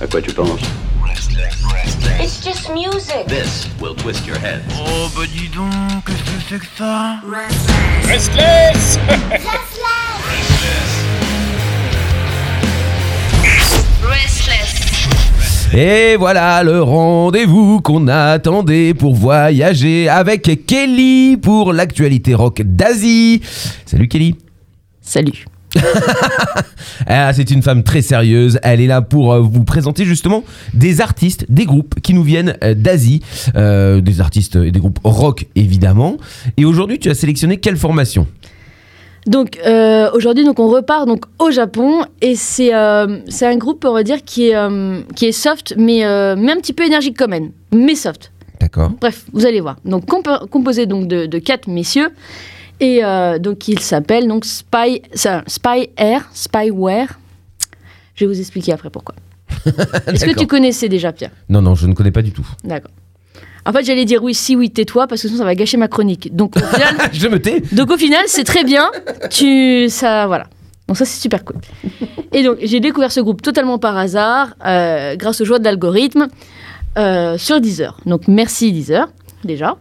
À quoi tu penses It's just music. This will twist your head. Oh bah dis donc, qu'est-ce que c'est que ça Restless Restless. Et voilà le rendez-vous qu'on attendait pour voyager avec Kelly pour l'actualité rock d'Asie. Salut Kelly. Salut. Ah, c'est une femme très sérieuse. Elle est là pour euh, vous présenter justement des artistes, des groupes qui nous viennent euh, d'Asie, Euh, des artistes et des groupes rock évidemment. Et aujourd'hui, tu as sélectionné quelle formation? Donc euh, aujourd'hui, donc on repart donc au Japon et c'est euh, c'est un groupe on va dire qui est qui est soft mais mais un petit peu énergique quand même, mais soft. D'accord. Bref, vous allez voir. Donc compo- composé donc de, de quatre messieurs et euh, donc il s'appelle donc Spy ça, Spy Air Spyware. Je vais vous expliquer après pourquoi. Est-ce que tu connaissais déjà Pierre? Non, non, je ne connais pas du tout. D'accord. En fait, j'allais dire oui, si, oui, tais-toi, parce que sinon ça va gâcher ma chronique. Donc au final, je me tais. donc au final, c'est très bien. Tu, ça, voilà. Donc ça, c'est super cool. Et donc j'ai découvert ce groupe totalement par hasard, euh, grâce aux joies de l'algorithme, euh, sur Deezer. Donc merci Deezer, déjà.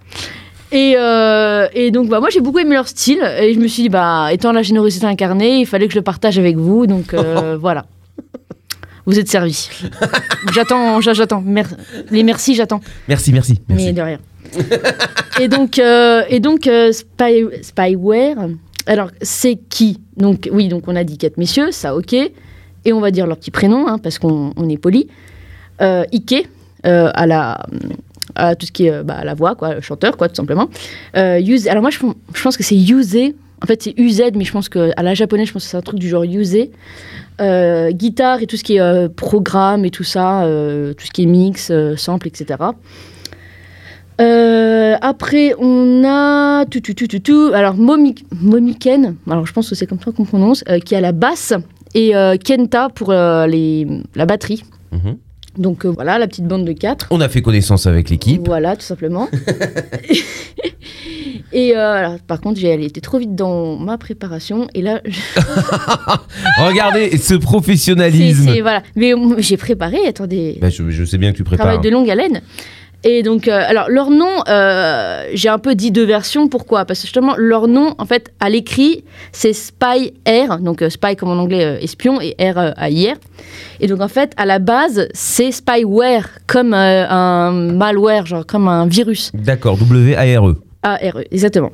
Et, euh, et donc bah, moi j'ai beaucoup aimé leur style et je me suis dit bah étant la générosité incarnée il fallait que je le partage avec vous donc euh, voilà vous êtes servis j'attends j'attends Mer- les merci j'attends Merci, merci. merci. mais de rien. et donc, euh, et donc Spy- Spyware, alors c'est qui? Donc oui, donc on a dit quatre messieurs, ça ok. Et on va dire leur petit prénom, hein, parce qu'on on est poli. Ike, à la à tout ce qui est euh, bah, la voix, quoi, le chanteur, quoi, tout simplement. Euh, Yuze- alors moi, je, je pense que c'est Yuze. En fait, c'est UZ, mais je pense que à la japonaise, je pense que c'est un truc du genre Yuze. Euh, guitare et tout ce qui est programme et tout ça, tout ce qui est mix, sample, etc. Après, on a tout, tout, tout, tout, tout. Alors, Momi- Momiken, alors je pense que c'est comme ça qu'on prononce, qui a la basse, et Kenta pour les, la batterie. Mhm. Donc euh, voilà, la petite bande de quatre. On a fait connaissance avec l'équipe. Voilà, tout simplement. et euh, alors, par contre, j'ai allé été trop vite dans ma préparation, et là, je- Regardez ce professionnalisme. voilà. Mais j'ai préparé, attendez, Bah, je, je sais bien que tu prépares. travail de longue haleine. Et donc, euh, alors leur nom, euh, j'ai un peu dit deux versions. Pourquoi? Parce que justement, leur nom, en fait, à l'écrit, c'est Spy Air, donc euh, Spy comme en anglais espion et R euh, à IR. Et donc en fait, à la base, c'est Spyware comme un malware, genre comme un virus. D'accord, W-A-R-E. A-R-E, exactement.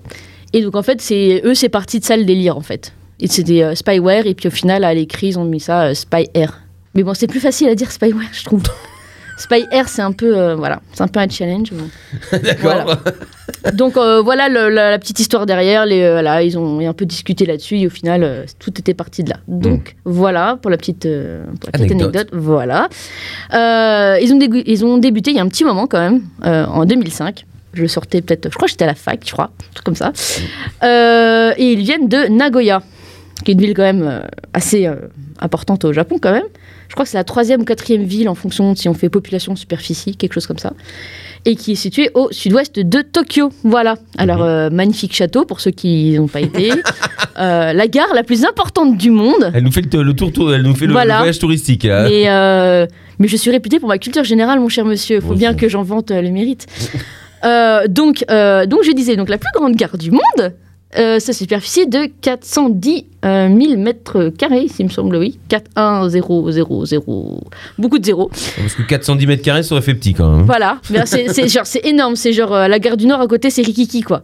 Et donc en fait, c'est eux, c'est parti de ça le délire en fait. C'était Spyware, et puis au final, à l'écrit, ils ont mis ça Spy Air. Mais bon, c'est plus facile à dire Spyware, je trouve. Spy Air, c'est un peu, euh, voilà, c'est un peu un challenge. D'accord. Voilà. Donc euh, voilà le- la, la petite histoire derrière. Les, euh, voilà, ils ont un peu discuté là-dessus et au final, tout était parti de là. Donc voilà pour la petite, pour la petite Anecdote. anecdote. Voilà. Ils, ont ils ont débuté il y a un petit moment quand même, en 2005. Je le sortais peut-être, je crois que j'étais à la fac, je crois, un truc comme ça. Euh, et ils viennent de Nagoya, qui est une ville quand même euh, assez euh, importante au Japon quand même. Je crois que c'est la troisième ou quatrième ville en fonction de si on fait population superficie, quelque chose comme ça. Et qui est située au sud-ouest de Tokyo. Voilà. Alors, euh, magnifique château pour ceux qui n'ont pas été. Euh, la gare la plus importante du monde. Elle nous fait le, le tour, tour- elle nous fait le, Voilà. le voyage touristique. là. Mais, euh, mais je suis réputée pour ma culture générale, mon cher monsieur. Il faut bien que j'en vante euh, le mérite. Euh, donc, donc, je disais, donc la plus grande gare du monde, euh, sa superficie de 410 euh, 000 mètres carrés, s'il me semble, oui. 41000. Beaucoup de zéros. Parce que 410 mètres carrés, ça aurait fait petit quand même. Voilà. C'est énorme. C'est genre euh, la gare du Nord à côté, c'est Rikiki, quoi.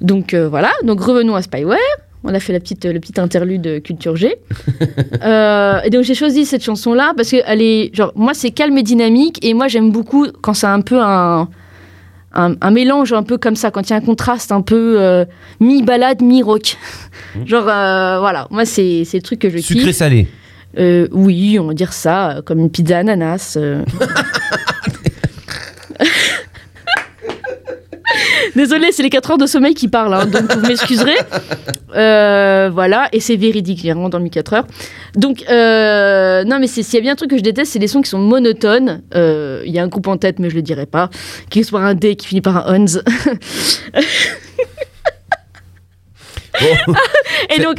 Donc euh, voilà. Donc revenons à Spyware. On a fait la petite, le petit interlude culture G. Euh, et donc j'ai choisi cette chanson-là parce que elle est genre moi c'est calme et dynamique et moi j'aime beaucoup quand c'est un peu un, un un mélange un peu comme ça quand il y a un contraste un peu euh, mi balade mi rock. genre euh, voilà moi c'est c'est le truc que je Sucré kiffe. salé. Euh, oui on va dire ça comme une pizza ananas. euh. Désolée, c'est les 4 heures de sommeil qui parlent, hein, donc vous m'excuserez. Euh, voilà, et c'est véridique, j'ai vraiment dormi 4 heures. Donc, euh, non, mais s'il y a bien un truc que je déteste, c'est les sons qui sont monotones. Euh, Il y a un groupe en tête, mais je le dirai pas, qui par un D, qui finit par un ONS. Bon, et donc,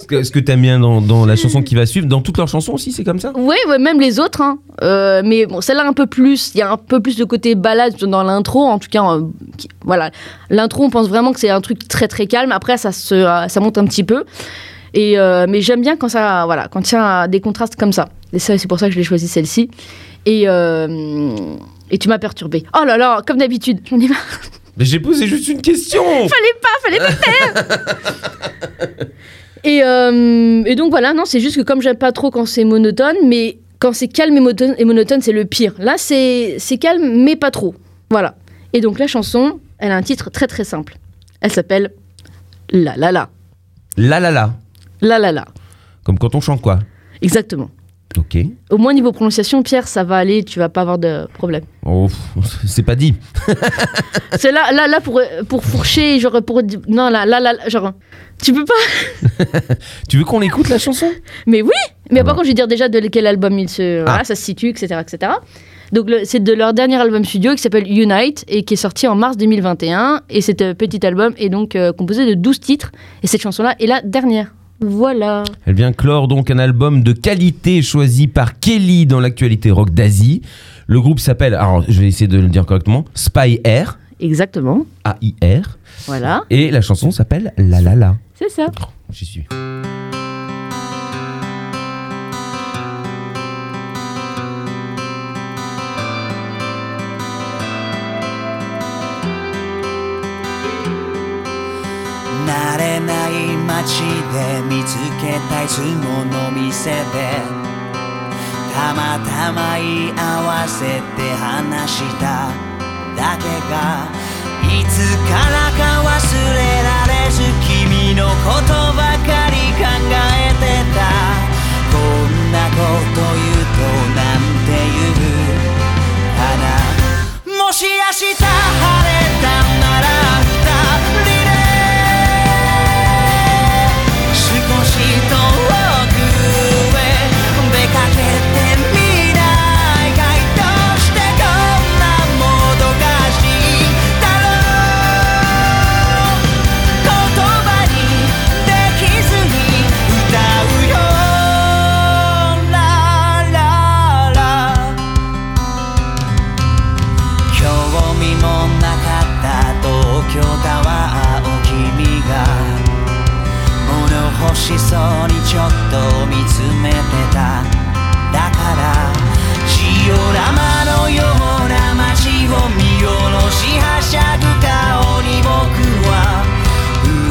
ce que, ce que t'aimes bien dans, dans la chanson qui va suivre, dans toutes leurs chansons aussi, c'est comme ça? Ouais, même les autres. hein. Euh, mais bon, celle-là un peu plus. Il y a un peu plus de côté balade dans l'intro. En tout cas, euh, qui- voilà. L'intro, on pense vraiment que c'est un truc très très calme. Après, ça, se, euh, ça monte un petit peu. Et, mais j'aime bien quand ça, voilà, quand il y a des contrastes comme ça. Et ça, c'est pour ça que je l'ai choisi celle-ci. Et, et tu m'as perturbé. Oh là là, comme d'habitude, j'en ai marre. Mais j'ai posé juste une question Fallait pas, fallait pas faire. et, euh, et donc voilà, non, c'est juste que comme j'aime pas trop quand c'est monotone, mais quand c'est calme et monotone, c'est le pire. Là, c'est c'est calme, mais pas trop. Voilà. Et donc la chanson, elle a un titre très très simple. Elle s'appelle La La La. La la la. La La La. Comme quand on chante quoi Exactement. Ok. Au moins niveau prononciation, Pierre, ça va aller, tu vas pas avoir de problème. Oh, c'est pas dit. C'est là, là, là pour, pour fourcher, genre pour. Non, là, là, là, genre. Tu peux pas Tu veux qu'on écoute la chanson? Mais oui Mais Ah par bon. contre, je vais dire déjà de quel album il se, Ah. voilà, ça se situe, etc. etc. Donc, c'est de leur dernier album studio qui s'appelle Unite et qui est sorti en mars 2021. Et cet euh, petit album est donc euh, composé de 12 titres. Et cette chanson-là est la dernière. Voilà. Elle vient clore donc un album de qualité choisi par Kelly dans l'actualité rock d'Asie. Le groupe s'appelle, alors je vais essayer de le dire correctement, Spy Air, Exactement. A-I-R. Voilà. Et la chanson s'appelle La La La. C'est ça. J'y suis. 街で見つけたいつもの店でたまたま言い合わせて話した。だけがいつからか忘れられず君のことばかり考えてた。こんなこと言うとなんて言う。かなもし明日にちょっと見つめてた。だからジオラマのような街を見下ろしはしゃぐ顔に僕は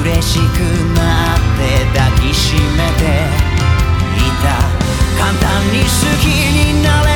嬉しくなって抱きしめていた。簡単に好きになれ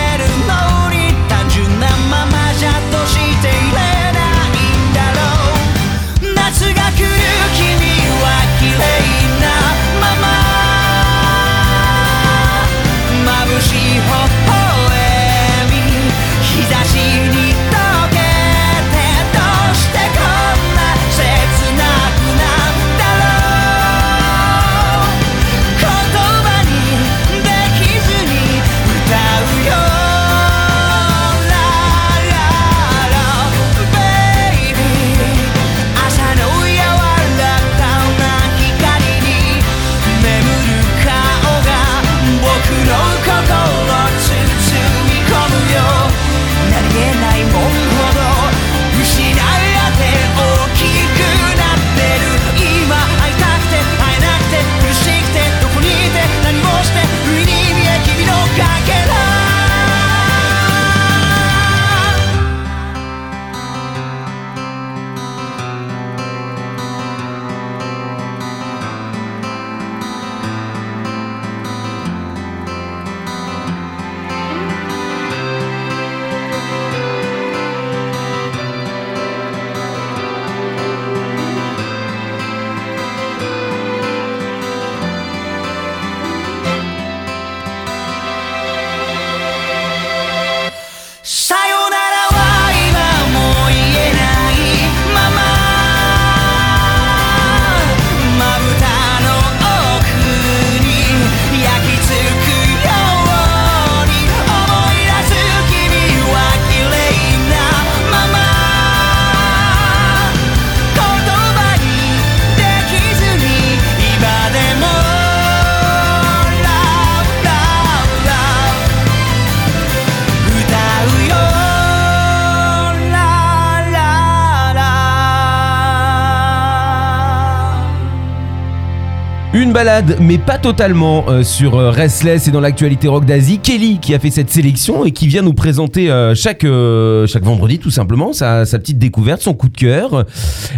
balade, mais pas totalement, euh, sur euh, Restless et dans l'actualité rock d'Asie. Kelly qui a fait cette sélection et qui vient nous présenter euh, chaque, chaque vendredi tout simplement sa, petite découverte, son coup de cœur.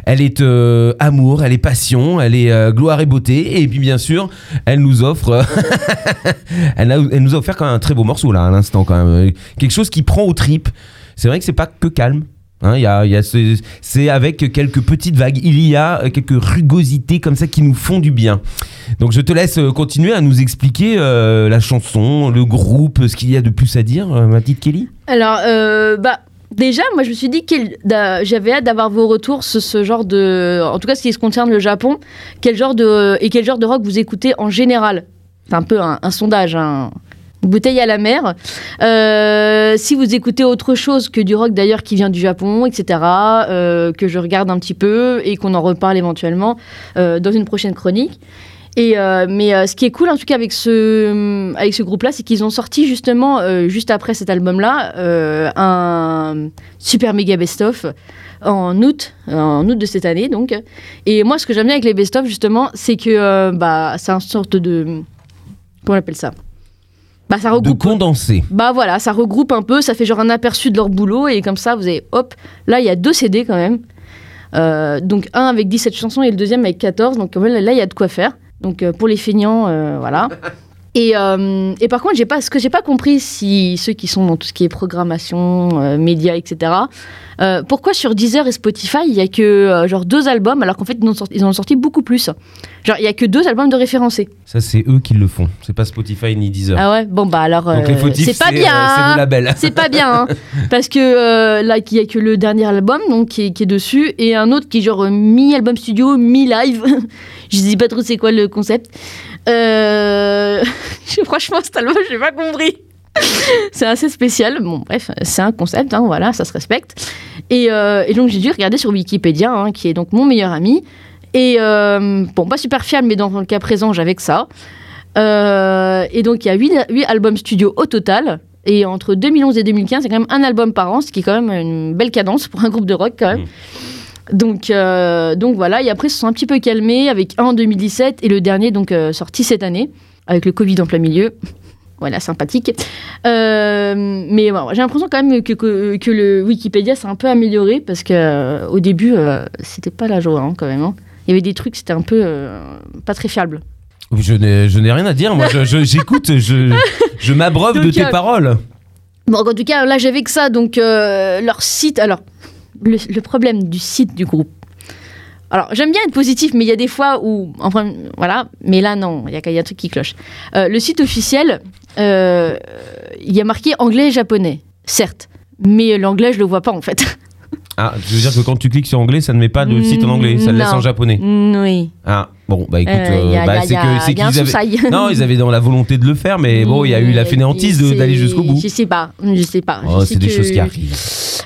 Elle est amour, elle est passion, elle est gloire et beauté. Et puis bien sûr, elle nous offre, elle, elle nous a offert quand même un très beau morceau là à l'instant quand même. Quelque chose qui prend aux tripes. C'est vrai que c'est pas que calme. Hein, y a, c'est avec quelques petites vagues. Il y a euh, quelques rugosités comme ça qui nous font du bien. Donc je te laisse euh, continuer à nous expliquer euh, la chanson, le groupe, ce qu'il y a de plus à dire, ma petite Kelly? Alors, bah, déjà, moi, je me suis dit que j'avais hâte d'avoir vos retours sur ce genre de. En tout cas, ce qui se concerne le Japon. Quel genre de, et quel genre de rock vous écoutez en général? C'est un peu un, un sondage, une bouteille à la mer. Euh, si vous écoutez autre chose que du rock d'ailleurs qui vient du Japon, etc., euh, que je regarde un petit peu et qu'on en reparle éventuellement euh, dans une prochaine chronique. Et mais ce qui est cool en tout cas avec ce, avec ce groupe-là, c'est qu'ils ont sorti justement, juste après cet album-là, un super méga best-of en août, en août de cette année donc. Et moi ce que j'aime bien avec les best-of justement, c'est que bah, c'est une sorte de... Comment on appelle ça? Bah, ça De regroupe condenser. bah voilà, ça regroupe un peu, ça fait genre un aperçu de leur boulot et comme ça vous avez hop, là il y a deux CD quand même. Euh, donc un avec 17 chansons et le deuxième avec 14, donc quand même, là il y a de quoi faire. Donc euh, pour les feignants, euh, voilà. Et, euh, et par contre, j'ai pas, ce que j'ai pas compris, si ceux qui sont dans tout ce qui est programmation, euh, médias, etc., euh, pourquoi sur Deezer et Spotify, il y a que genre deux albums, alors qu'en fait, ils en, ont sorti, ils en ont sorti beaucoup plus. Genre, il y a que deux albums de référencés. Ça c'est eux qui le font. C'est pas Spotify ni Deezer. Ah ouais? Bon, bah alors, c'est pas bien c'est le label. C'est pas bien, hein. parce que là, il y a que le dernier album donc, qui, est, qui est dessus, et un autre qui est genre mi-album studio, mi-live. je sais pas trop c'est quoi le concept. Euh... Franchement, cet album, j'ai pas compris. c'est assez spécial. Bon, bref, c'est un concept, hein, voilà, ça se respecte. Et, euh, et donc, j'ai dû regarder sur Wikipédia, hein, qui est donc mon meilleur ami. Et euh, bon, pas super fiable, mais dans le cas présent, j'avais que ça. Euh, et donc, il y a 8, albums studio au total. Et entre 2011 et 2015, c'est quand même un album par an, ce qui est quand même une belle cadence pour un groupe de rock, quand même. Donc, euh, donc voilà, et après, ils se sont un petit peu calmés avec un en 2017 et le dernier, donc euh, sorti cette année, avec le Covid en plein milieu. Voilà, sympathique. Euh, mais bon, j'ai l'impression quand même que, que, que le Wikipédia s'est un peu amélioré parce que au début, c'était pas la joie hein, quand même. hein. Il y avait des trucs, c'était un peu pas très fiable. Je n'ai, je n'ai rien à dire. Moi, je- je- j'écoute, je, je m'abreuve de tes paroles. Bon, en tout cas, là, j'avais que ça. Donc, leur site. Alors, le, problème du site du groupe. Alors, j'aime bien être positif, mais il y a des fois où. Enfin, voilà. Mais là, non, il y y a un truc qui cloche. Euh, le site officiel, euh, il y a marqué anglais et japonais, certes. Mais l'anglais, je le vois pas, en fait. Ah, tu veux dire que quand tu cliques sur anglais, ça ne met pas de site en anglais, ça le laisse en japonais. oui. Ah, bon, bah écoute, Euh, euh, bah, c'est qu'ils avaient. Non, ils avaient dans la volonté de le faire, mais bon, il y a eu la fainéantise d'aller jusqu'au bout. Je sais pas, je sais pas. Oh, c'est des que- choses qui arrivent.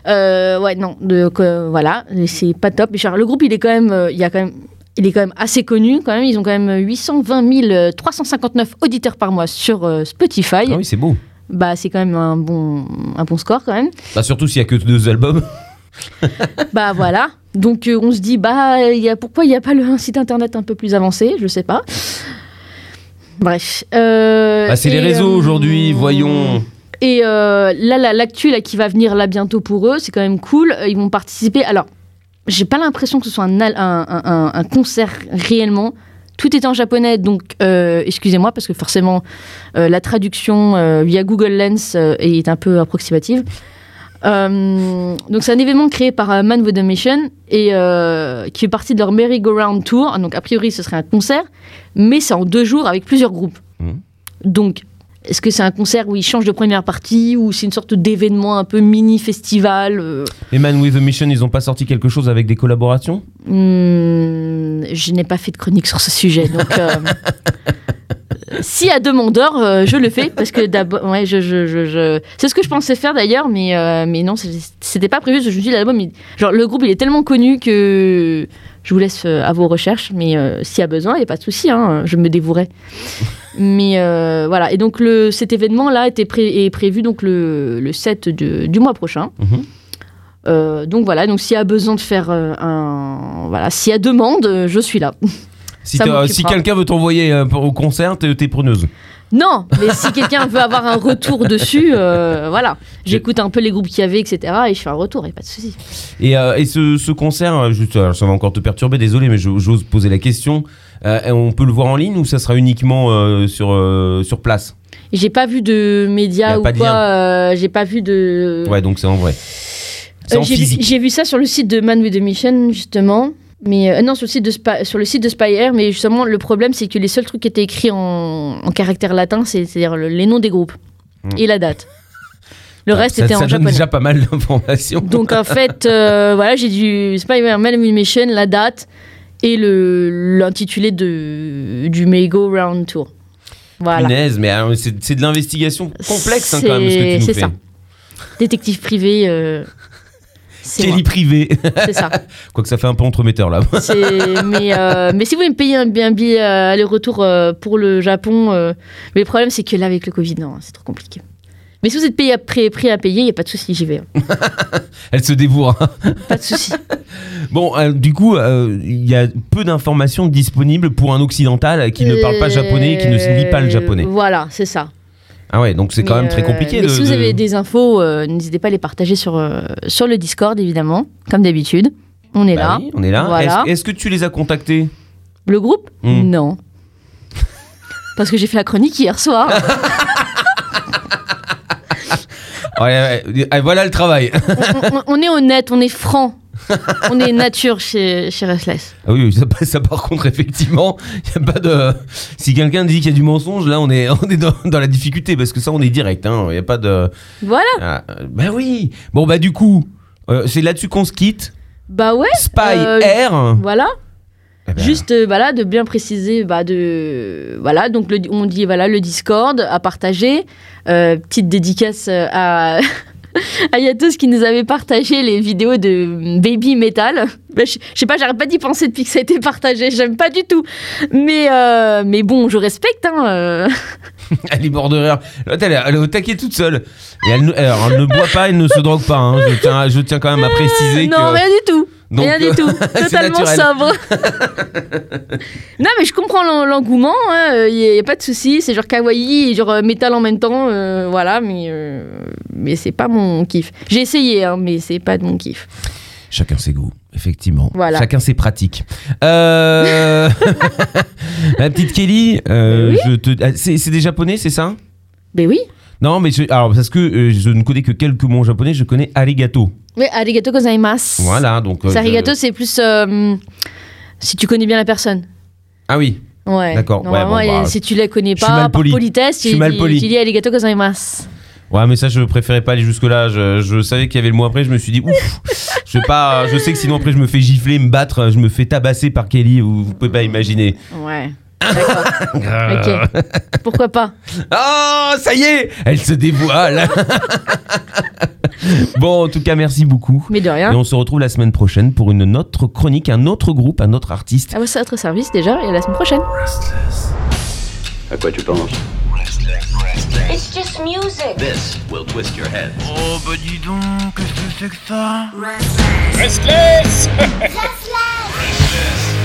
Euh, ouais, non, donc voilà, c'est pas top. Le groupe, il est quand même, euh, il y a quand même, il est quand même assez connu. Quand même, ils ont quand même 820 359 auditeurs par mois sur euh, Spotify. Ah oui, c'est beau. Bah, c'est quand même un bon, un bon score quand même. Bah, surtout s'il y a que deux albums. bah voilà. Donc euh, on se dit, bah, y a, pourquoi il n'y a pas le, un site internet un peu plus avancé? Je sais pas. Bref. euh, Bah, c'est les réseaux euh, aujourd'hui, voyons. Et là, la- l'actu là, qui va venir là bientôt pour eux, c'est quand même cool. Ils vont participer. Alors, j'ai pas l'impression que ce soit un, al- un, un- un- un concert réellement. Tout est en japonais, donc euh, excusez-moi parce que forcément euh, la traduction euh, via Google Lens est un peu approximative. Euh, donc c'est un événement créé par euh, Man with a Mission et euh, qui fait partie de leur merry-go-round tour. Donc a priori ce serait un concert, mais c'est en deux jours avec plusieurs groupes. Mhm. Donc est-ce que c'est un concert où ils changent de première partie ou c'est une sorte d'événement un peu mini festival euh, Et Man with a Mission, ils ont pas sorti quelque chose avec des collaborations? Hmm, Je n'ai pas fait de chronique sur ce sujet, donc. euh, Si à demandeur, euh, je le fais parce que d'abord, ouais, je, je, je, je- c'est ce que je pensais faire d'ailleurs, mais euh, mais non, c'était pas prévu. Je me suis dit l'album, il- genre le groupe, il est tellement connu que je vous laisse euh, à vos recherches, mais euh, s'il y a besoin, il n'y a pas de souci, hein, je me dévouerai. mais euh, voilà, et donc le, cet événement-là était pré- est prévu donc le, le 7 de- du mois prochain. Mhm. Donc voilà, donc s'il y a besoin de faire un, voilà, s'il y a demande, je suis là. Si, quelqu'un veut t'envoyer euh, au concert, t'es preneuse. Non, mais si quelqu'un veut avoir un retour dessus, euh, voilà. J'écoute un peu les groupes qu'il y avait, etc. Et je fais un retour, et pas de souci. Et, euh, et ce, ce concert, juste, alors, ça va encore te perturber, désolé, mais j'ose poser la question. Euh, on peut le voir en ligne ou ça sera uniquement sur, sur place? J'ai pas vu de médias ou pas quoi. J'ai pas vu de. Ouais, donc c'est en vrai. Vu-. J'ai vu ça sur le site de Man with a Mission, justement. Mais euh, non, sur le site de Spy, sur le site de Spire, mais justement le problème c'est que les seuls trucs qui étaient écrits en, en caractère latin, c'est- c'est-à-dire le- les noms des groupes Hmm. et la date. Le reste ça, était ça en donne japonais. déjà pas mal d'informations. Donc en fait, euh, voilà, j'ai du Spyware Mission, la date et le l'intitulé de du May Go Round Tour. Voilà. Punaise, mais c'est de l'investigation complexe hein, quand même ce que tu nous C'est ça. Détective privé. euh. Kelly privé. C'est ça. Quoique ça fait un peu entremetteur là. Mais, euh, mais si vous voulez me payer un, un billet euh, aller-retour euh, pour le Japon, mais le problème c'est que là avec le Covid, non, c'est trop compliqué. Mais si vous êtes payé à, prêt, prêt à payer, il n'y a pas de souci, j'y vais. hein. Elle se dévoue. hein. Pas de souci. Bon, euh, du coup, euh, il y a peu d'informations disponibles pour un occidental qui ne parle pas japonais et qui ne lit pas le japonais. Voilà, c'est ça. Ah ouais, donc c'est quand même très euh, compliqué. Mais de- si vous avez des infos, euh, n'hésitez pas à les partager sur, euh, sur le Discord, évidemment, comme d'habitude. On est Bah là. oui, on est là. Voilà. Est-ce que tu les as contactés? Le groupe? Hmm. Non. Parce que j'ai fait la chronique hier soir. Ouais, ouais, ouais, Voilà le travail. on, on- on est honnête, on est franc. on est nature chez, chez Restless. Ah oui, ça, ça, par contre, effectivement, il a pas de. Si quelqu'un dit qu'il y a du mensonge, là, on est, on est dans, dans la difficulté parce que ça, on est direct. hein. Il n'y a pas de. Voilà. Ah, euh, bah oui. Bon, bah du coup, euh, c'est là-dessus qu'on se quitte. Bah ouais. Spy Euh, Air. Voilà. Eh ben, Juste euh, voilà de bien préciser bah de voilà donc le- on dit voilà le Discord à partager Euh, petite dédicace euh, à à Yatos qui nous avait partagé les vidéos de Baby Metal. Bah, je, je sais pas, j'arrête pas d'y penser depuis que ça a été partagé. J'aime pas du tout, mais euh, mais bon, je respecte. Hein, euh. Elle est mort de rire. Elle, est- elle est au taquet toute seule. Et elle, ne- alors, elle ne boit pas, elle ne se drogue pas. hein. Je, tiens, je tiens quand même à préciser non, que. rien du tout. Donc, rien euh, du tout. c'est Totalement sobre. non, mais je comprends l'en- l'engouement. Il n'y a, pas de souci. C'est genre kawaii et genre euh, métal en même temps. euh, voilà, mais, euh, mais c'est pas mon kiff. J'ai essayé, hein, mais c'est pas de mon kiff. Chacun ses goûts, effectivement. Voilà. Chacun ses pratiques. Euh... La petite Kelly, euh, Oui. je te... ah, c'est des japonais, c'est ça? Ben oui. Non, mais je... alors parce que euh, je ne connais que quelques mots japonais, je connais arigato. Oui, arigato gozaimasu. Voilà, donc. euh, C'est je- arigato, c'est plus euh, si tu connais bien la personne. Ah oui. Ouais. D'accord, ouais, Normalement, bon, bah, si tu la connais pas, par poli. politesse, tu, poli. tu dis arigato gozaimasu. Ouais, mais ça, je préférais pas aller jusque-là. Je, je savais qu'il y avait le mot après. Je me suis dit, ouf, je vais pas. Je sais que sinon après, je me fais gifler, me battre, je me fais tabasser par Kelly. Vous, vous pouvez pas imaginer. Ouais. D'accord. ok. Pourquoi pas Oh, ça y est, elle se dévoile. bon, en tout cas, merci beaucoup. Mais de Et rien. on se retrouve la semaine prochaine pour une autre chronique, un autre groupe, un autre artiste. À votre service déjà et à la semaine prochaine. À quoi tu penses It's just music. This will twist your head. Oh bah dis donc, qu'est-ce que c'est que ça? Restless Restless.